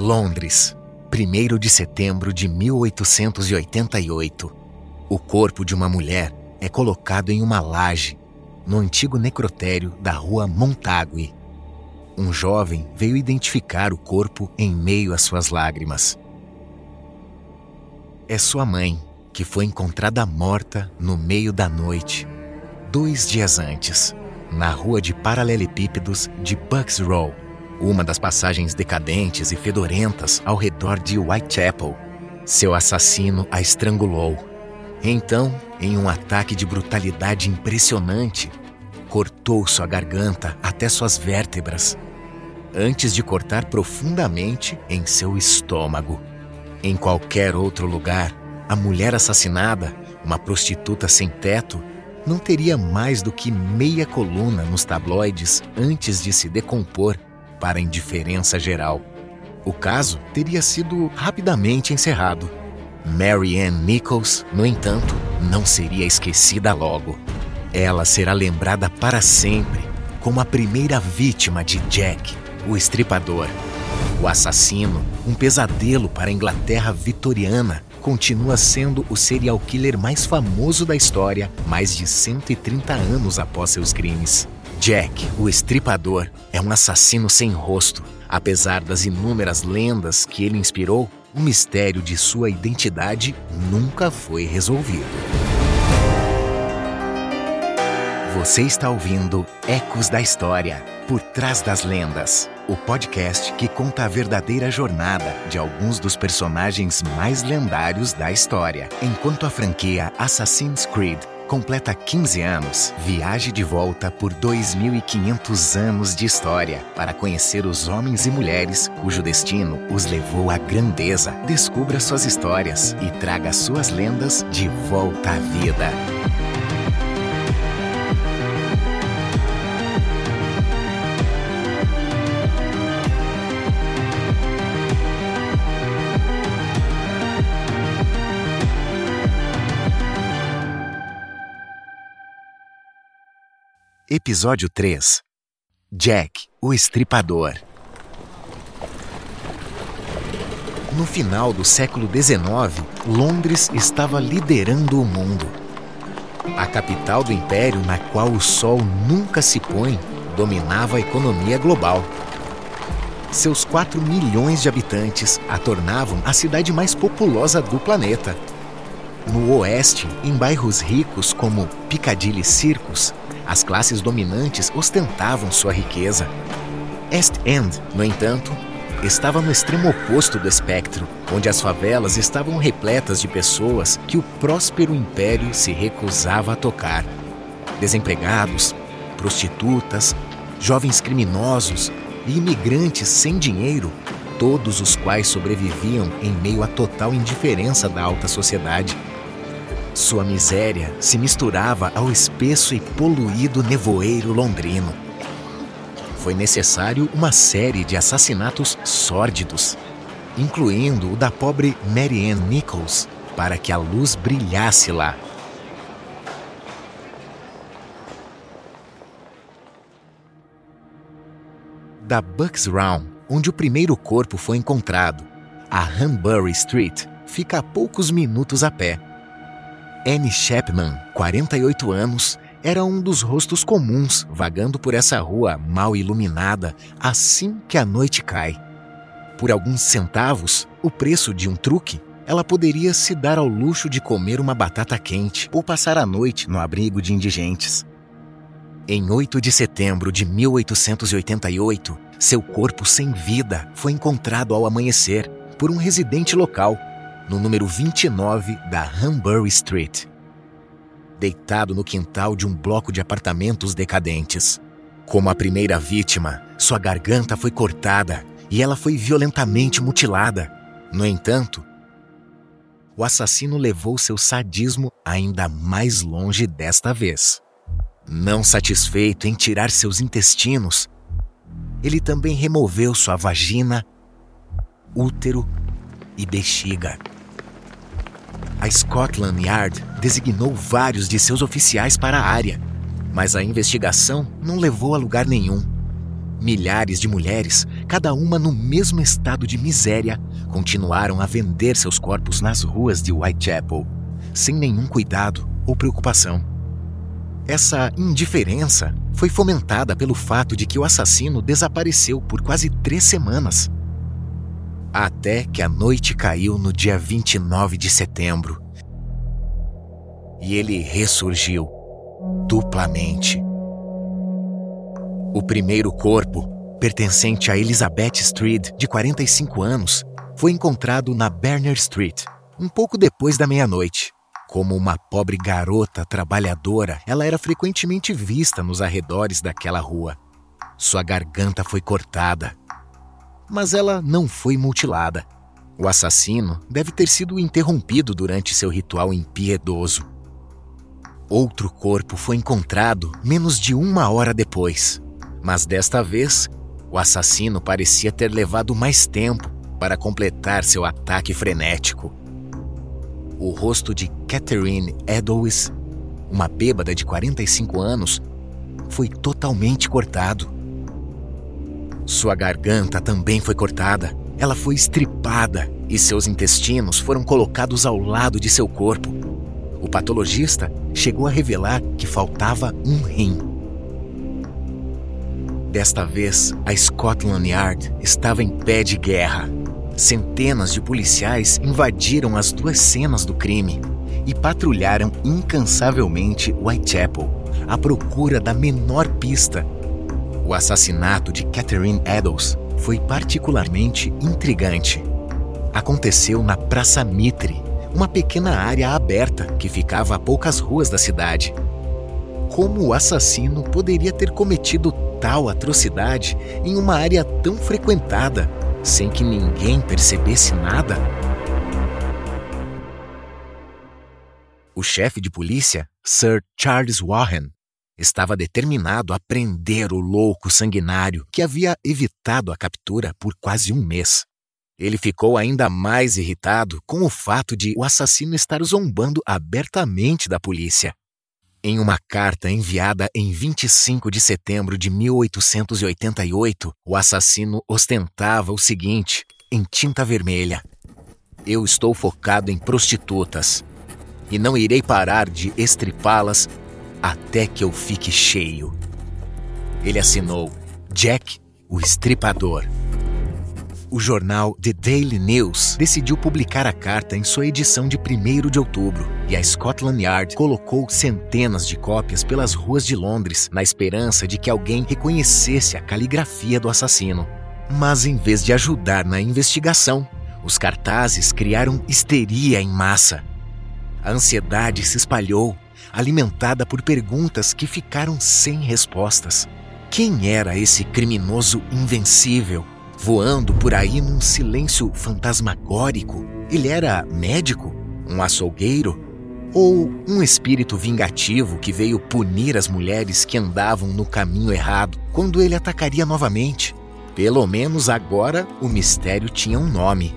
Londres, 1 de setembro de 1888. O corpo de uma mulher é colocado em uma laje no antigo necrotério da rua Montague. Um jovem veio identificar o corpo em meio às suas lágrimas. É sua mãe, que foi encontrada morta no meio da noite, dois dias antes, na rua de paralelepípedos de Bucks Row uma das passagens decadentes e fedorentas ao redor de Whitechapel. Seu assassino a estrangulou. Então, em um ataque de brutalidade impressionante, cortou sua garganta até suas vértebras, antes de cortar profundamente em seu estômago. Em qualquer outro lugar, a mulher assassinada, uma prostituta sem teto, não teria mais do que meia coluna nos tabloides antes de se decompor para a indiferença geral. O caso teria sido rapidamente encerrado. Mary Ann Nichols, no entanto, não seria esquecida logo. Ela será lembrada para sempre como a primeira vítima de Jack, o estripador. O assassino, um pesadelo para a Inglaterra vitoriana, continua sendo o serial killer mais famoso da história mais de 130 anos após seus crimes. Jack, o estripador, é um assassino sem rosto. Apesar das inúmeras lendas que ele inspirou, o mistério de sua identidade nunca foi resolvido. Você está ouvindo Ecos da História Por Trás das Lendas o podcast que conta a verdadeira jornada de alguns dos personagens mais lendários da história. Enquanto a franquia Assassin's Creed completa 15 anos, viaje de volta por 2.500 anos de história para conhecer os homens e mulheres cujo destino os levou à grandeza. Descubra suas histórias e traga suas lendas de volta à vida. Episódio 3 Jack, o Estripador. No final do século XIX, Londres estava liderando o mundo. A capital do império na qual o sol nunca se põe dominava a economia global. Seus 4 milhões de habitantes a tornavam a cidade mais populosa do planeta. No oeste, em bairros ricos como Piccadilly Circus, as classes dominantes ostentavam sua riqueza. East End, no entanto, estava no extremo oposto do espectro, onde as favelas estavam repletas de pessoas que o próspero império se recusava a tocar. Desempregados, prostitutas, jovens criminosos e imigrantes sem dinheiro, todos os quais sobreviviam em meio à total indiferença da alta sociedade. Sua miséria se misturava ao espesso e poluído nevoeiro londrino. Foi necessário uma série de assassinatos sórdidos, incluindo o da pobre Mary Ann Nichols, para que a luz brilhasse lá. Da Bucks Round, onde o primeiro corpo foi encontrado, a Hanbury Street fica a poucos minutos a pé Annie Chapman, 48 anos, era um dos rostos comuns vagando por essa rua mal iluminada assim que a noite cai. Por alguns centavos, o preço de um truque, ela poderia se dar ao luxo de comer uma batata quente ou passar a noite no abrigo de indigentes. Em 8 de setembro de 1888, seu corpo sem vida foi encontrado ao amanhecer por um residente local no número 29 da Hanbury Street. deitado no quintal de um bloco de apartamentos decadentes. Como a primeira vítima, sua garganta foi cortada e ela foi violentamente mutilada. No entanto, o assassino levou seu sadismo ainda mais longe desta vez. Não satisfeito em tirar seus intestinos, ele também removeu sua vagina, útero e bexiga. A Scotland Yard designou vários de seus oficiais para a área, mas a investigação não levou a lugar nenhum. Milhares de mulheres, cada uma no mesmo estado de miséria, continuaram a vender seus corpos nas ruas de Whitechapel, sem nenhum cuidado ou preocupação. Essa indiferença foi fomentada pelo fato de que o assassino desapareceu por quase três semanas. Até que a noite caiu no dia 29 de setembro. E ele ressurgiu duplamente. O primeiro corpo, pertencente a Elizabeth Street, de 45 anos, foi encontrado na Berner Street, um pouco depois da meia-noite. Como uma pobre garota trabalhadora, ela era frequentemente vista nos arredores daquela rua. Sua garganta foi cortada, mas ela não foi mutilada. O assassino deve ter sido interrompido durante seu ritual impiedoso. Outro corpo foi encontrado menos de uma hora depois, mas desta vez o assassino parecia ter levado mais tempo para completar seu ataque frenético. O rosto de Catherine Eddowes, uma bêbada de 45 anos, foi totalmente cortado. Sua garganta também foi cortada. Ela foi estripada e seus intestinos foram colocados ao lado de seu corpo. O patologista chegou a revelar que faltava um rim. Desta vez, a Scotland Yard estava em pé de guerra. Centenas de policiais invadiram as duas cenas do crime e patrulharam incansavelmente Whitechapel à procura da menor pista. O assassinato de Catherine Eddowes foi particularmente intrigante. Aconteceu na Praça Mitre, uma pequena área aberta que ficava a poucas ruas da cidade. Como o assassino poderia ter cometido tal atrocidade em uma área tão frequentada, sem que ninguém percebesse nada? O chefe de polícia, Sir Charles Warren, estava determinado a prender o louco sanguinário que havia evitado a captura por quase um mês. Ele ficou ainda mais irritado com o fato de o assassino estar zombando abertamente da polícia. Em uma carta enviada em 25 de setembro de 1888, o assassino ostentava o seguinte, em tinta vermelha: Eu estou focado em prostitutas e não irei parar de estripá-las até que eu fique cheio. Ele assinou Jack, o Estripador o jornal The Daily News decidiu publicar a carta em sua edição de 1 de outubro, e a Scotland Yard colocou centenas de cópias pelas ruas de Londres na esperança de que alguém reconhecesse a caligrafia do assassino. Mas em vez de ajudar na investigação, os cartazes criaram histeria em massa. A ansiedade se espalhou, alimentada por perguntas que ficaram sem respostas. Quem era esse criminoso invencível? voando por aí num silêncio fantasmagórico. Ele era médico? Um açougueiro? Ou um espírito vingativo que veio punir as mulheres que andavam no caminho errado quando ele atacaria novamente? Pelo menos agora o mistério tinha um nome: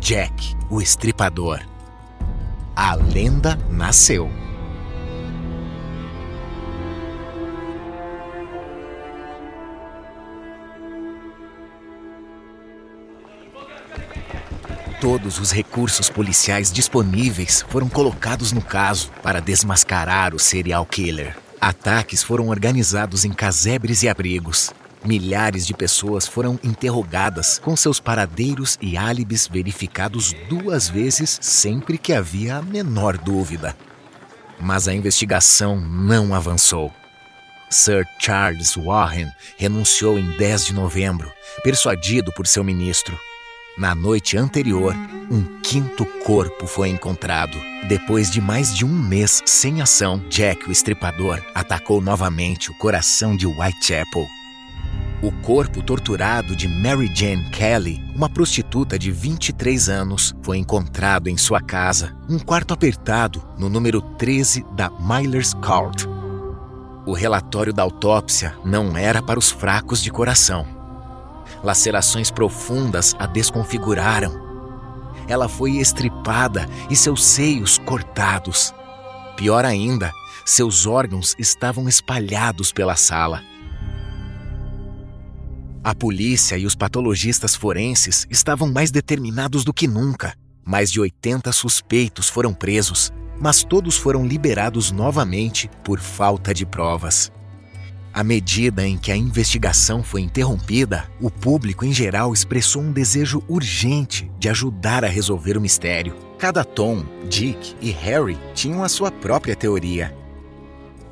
Jack, o Estripador. A lenda nasceu. Todos os recursos policiais disponíveis foram colocados no caso para desmascarar o serial killer. Ataques foram organizados em casebres e abrigos. Milhares de pessoas foram interrogadas, com seus paradeiros e álibis verificados duas vezes sempre que havia a menor dúvida. Mas a investigação não avançou. Sir Charles Warren renunciou em 10 de novembro, persuadido por seu ministro Na noite anterior, um quinto corpo foi encontrado. Depois de mais de um mês sem ação, Jack, o estripador, atacou novamente o coração de Whitechapel. O corpo torturado de Mary Jane Kelly, uma prostituta de 23 anos, foi encontrado em sua casa, um quarto apertado, no número 13 da Miller's Court. O relatório da autópsia não era para os fracos de coração. Lacerações profundas a desconfiguraram. Ela foi estripada e seus seios cortados. Pior ainda, seus órgãos estavam espalhados pela sala. A polícia e os patologistas forenses estavam mais determinados do que nunca. Mais de 80 suspeitos foram presos, mas todos foram liberados novamente por falta de provas. À medida em que a investigação foi interrompida, o público em geral expressou um desejo urgente de ajudar a resolver o mistério. Cada Tom, Dick e Harry tinham a sua própria teoria.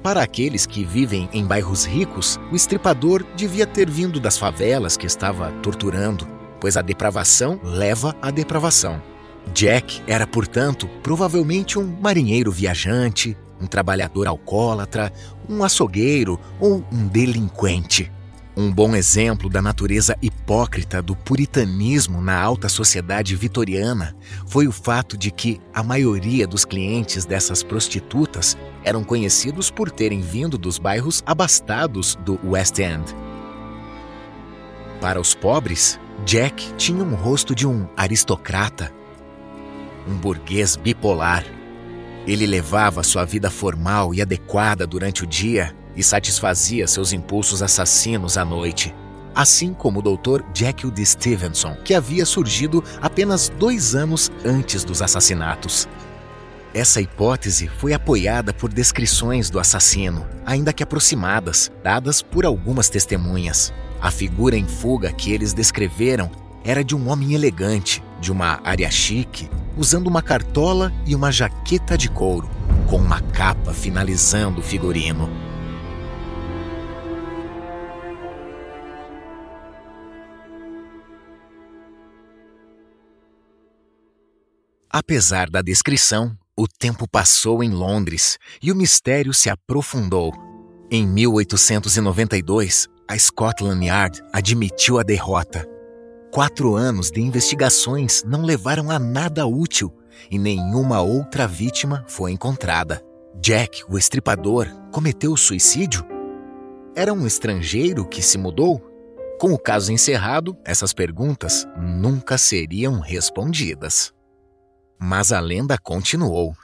Para aqueles que vivem em bairros ricos, o estripador devia ter vindo das favelas que estava torturando, pois a depravação leva à depravação. Jack era, portanto, provavelmente um marinheiro viajante, um trabalhador alcoólatra, um açougueiro ou um delinquente. Um bom exemplo da natureza hipócrita do puritanismo na alta sociedade vitoriana foi o fato de que a maioria dos clientes dessas prostitutas eram conhecidos por terem vindo dos bairros abastados do West End. Para os pobres, Jack tinha um rosto de um aristocrata, um burguês bipolar ele levava sua vida formal e adequada durante o dia e satisfazia seus impulsos assassinos à noite. Assim como o Dr. Jekyll D. Stevenson, que havia surgido apenas dois anos antes dos assassinatos. Essa hipótese foi apoiada por descrições do assassino, ainda que aproximadas, dadas por algumas testemunhas. A figura em fuga que eles descreveram era de um homem elegante, de uma área chique, usando uma cartola e uma jaqueta de couro, com uma capa finalizando o figurino. Apesar da descrição, o tempo passou em Londres e o mistério se aprofundou. Em 1892, a Scotland Yard admitiu a derrota Quatro anos de investigações não levaram a nada útil e nenhuma outra vítima foi encontrada. Jack, o estripador, cometeu suicídio? Era um estrangeiro que se mudou? Com o caso encerrado, essas perguntas nunca seriam respondidas. Mas a lenda continuou.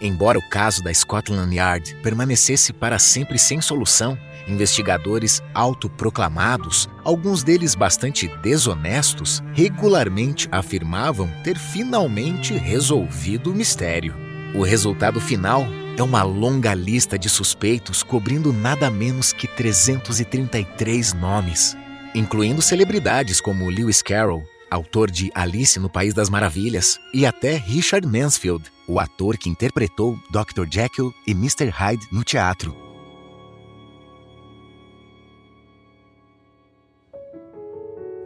Embora o caso da Scotland Yard permanecesse para sempre sem solução, investigadores autoproclamados, alguns deles bastante desonestos, regularmente afirmavam ter finalmente resolvido o mistério. O resultado final é uma longa lista de suspeitos cobrindo nada menos que 333 nomes, incluindo celebridades como Lewis Carroll, autor de Alice no País das Maravilhas, e até Richard Mansfield, o ator que interpretou Dr. Jekyll e Mr. Hyde no teatro.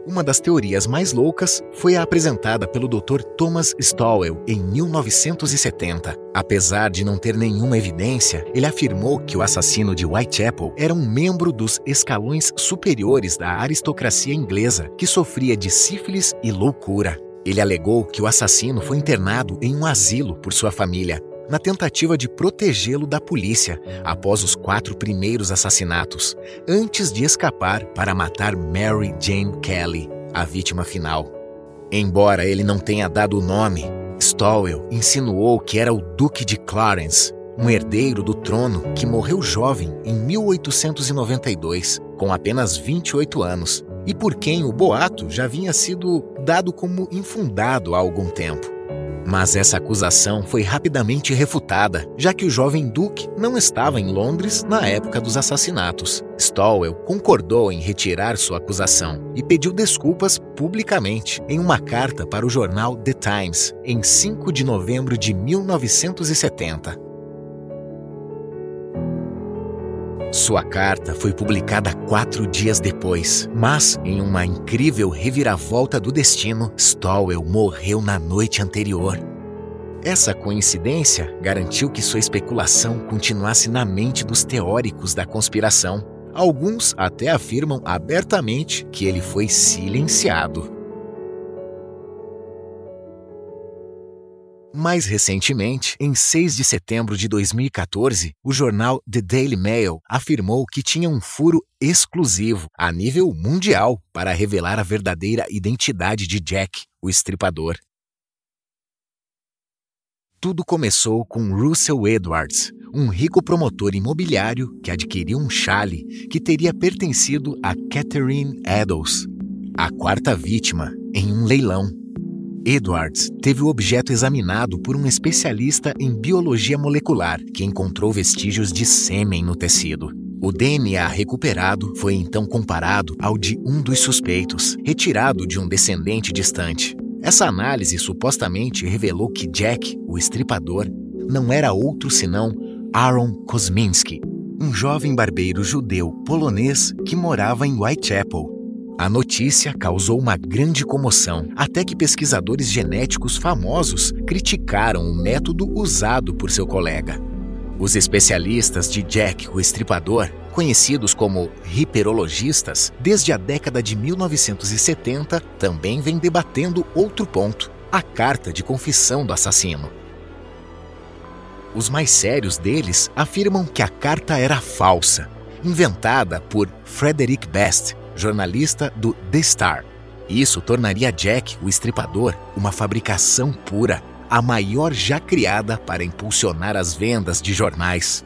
Uma das teorias mais loucas foi a apresentada pelo Dr. Thomas Stowell em 1970. Apesar de não ter nenhuma evidência, ele afirmou que o assassino de Whitechapel era um membro dos escalões superiores da aristocracia inglesa que sofria de sífilis e loucura. Ele alegou que o assassino foi internado em um asilo por sua família, na tentativa de protegê-lo da polícia após os quatro primeiros assassinatos, antes de escapar para matar Mary Jane Kelly, a vítima final. Embora ele não tenha dado o nome, Stowell insinuou que era o Duque de Clarence, um herdeiro do trono que morreu jovem em 1892, com apenas 28 anos, e por quem o boato já vinha sido dado como infundado há algum tempo. Mas essa acusação foi rapidamente refutada, já que o jovem Duke não estava em Londres na época dos assassinatos. Stowell concordou em retirar sua acusação e pediu desculpas publicamente em uma carta para o jornal The Times em 5 de novembro de 1970. Sua carta foi publicada quatro dias depois, mas, em uma incrível reviravolta do destino, Stowell morreu na noite anterior. Essa coincidência garantiu que sua especulação continuasse na mente dos teóricos da conspiração. Alguns até afirmam abertamente que ele foi silenciado. Mais recentemente, em 6 de setembro de 2014, o jornal The Daily Mail afirmou que tinha um furo exclusivo a nível mundial para revelar a verdadeira identidade de Jack, o estripador. Tudo começou com Russell Edwards, um rico promotor imobiliário que adquiriu um chale que teria pertencido a Catherine Eddowes, a quarta vítima, em um leilão. Edwards teve o objeto examinado por um especialista em biologia molecular que encontrou vestígios de sêmen no tecido. O DNA recuperado foi então comparado ao de um dos suspeitos, retirado de um descendente distante. Essa análise supostamente revelou que Jack, o estripador, não era outro senão Aaron Kosminski, um jovem barbeiro judeu polonês que morava em Whitechapel, a notícia causou uma grande comoção, até que pesquisadores genéticos famosos criticaram o método usado por seu colega. Os especialistas de Jack o Estripador, conhecidos como hiperologistas, desde a década de 1970, também vêm debatendo outro ponto: a carta de confissão do assassino. Os mais sérios deles afirmam que a carta era falsa, inventada por Frederick Best, jornalista do The Star. Isso tornaria Jack, o estripador, uma fabricação pura, a maior já criada para impulsionar as vendas de jornais.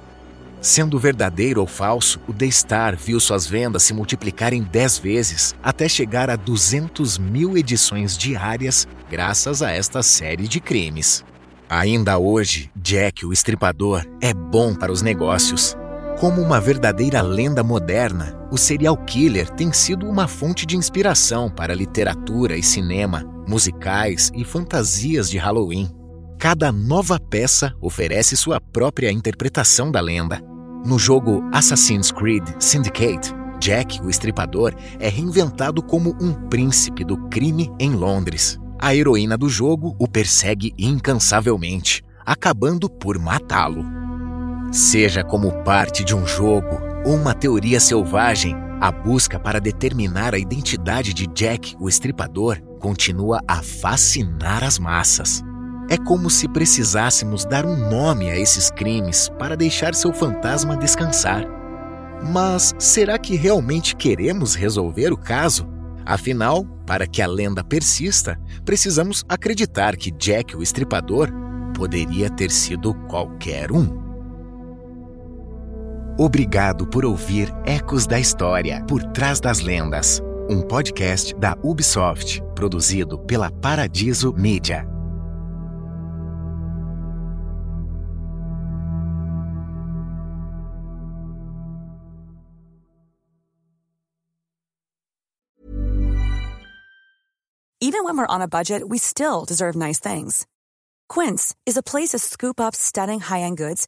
Sendo verdadeiro ou falso, o The Star viu suas vendas se multiplicarem 10 vezes, até chegar a 200 mil edições diárias, graças a esta série de crimes. Ainda hoje, Jack, o estripador, é bom para os negócios. Como uma verdadeira lenda moderna, o serial killer tem sido uma fonte de inspiração para literatura e cinema, musicais e fantasias de Halloween. Cada nova peça oferece sua própria interpretação da lenda. No jogo Assassin's Creed Syndicate, Jack, o estripador, é reinventado como um príncipe do crime em Londres. A heroína do jogo o persegue incansavelmente, acabando por matá-lo. Seja como parte de um jogo ou uma teoria selvagem, a busca para determinar a identidade de Jack, o estripador, continua a fascinar as massas. É como se precisássemos dar um nome a esses crimes para deixar seu fantasma descansar. Mas será que realmente queremos resolver o caso? Afinal, para que a lenda persista, precisamos acreditar que Jack, o estripador, poderia ter sido qualquer um. Obrigado por ouvir Ecos da História Por Trás das Lendas, um podcast da Ubisoft, produzido pela Paradiso Media. Even when we're on a budget, we still deserve nice things. Quince is a place to scoop up stunning high-end goods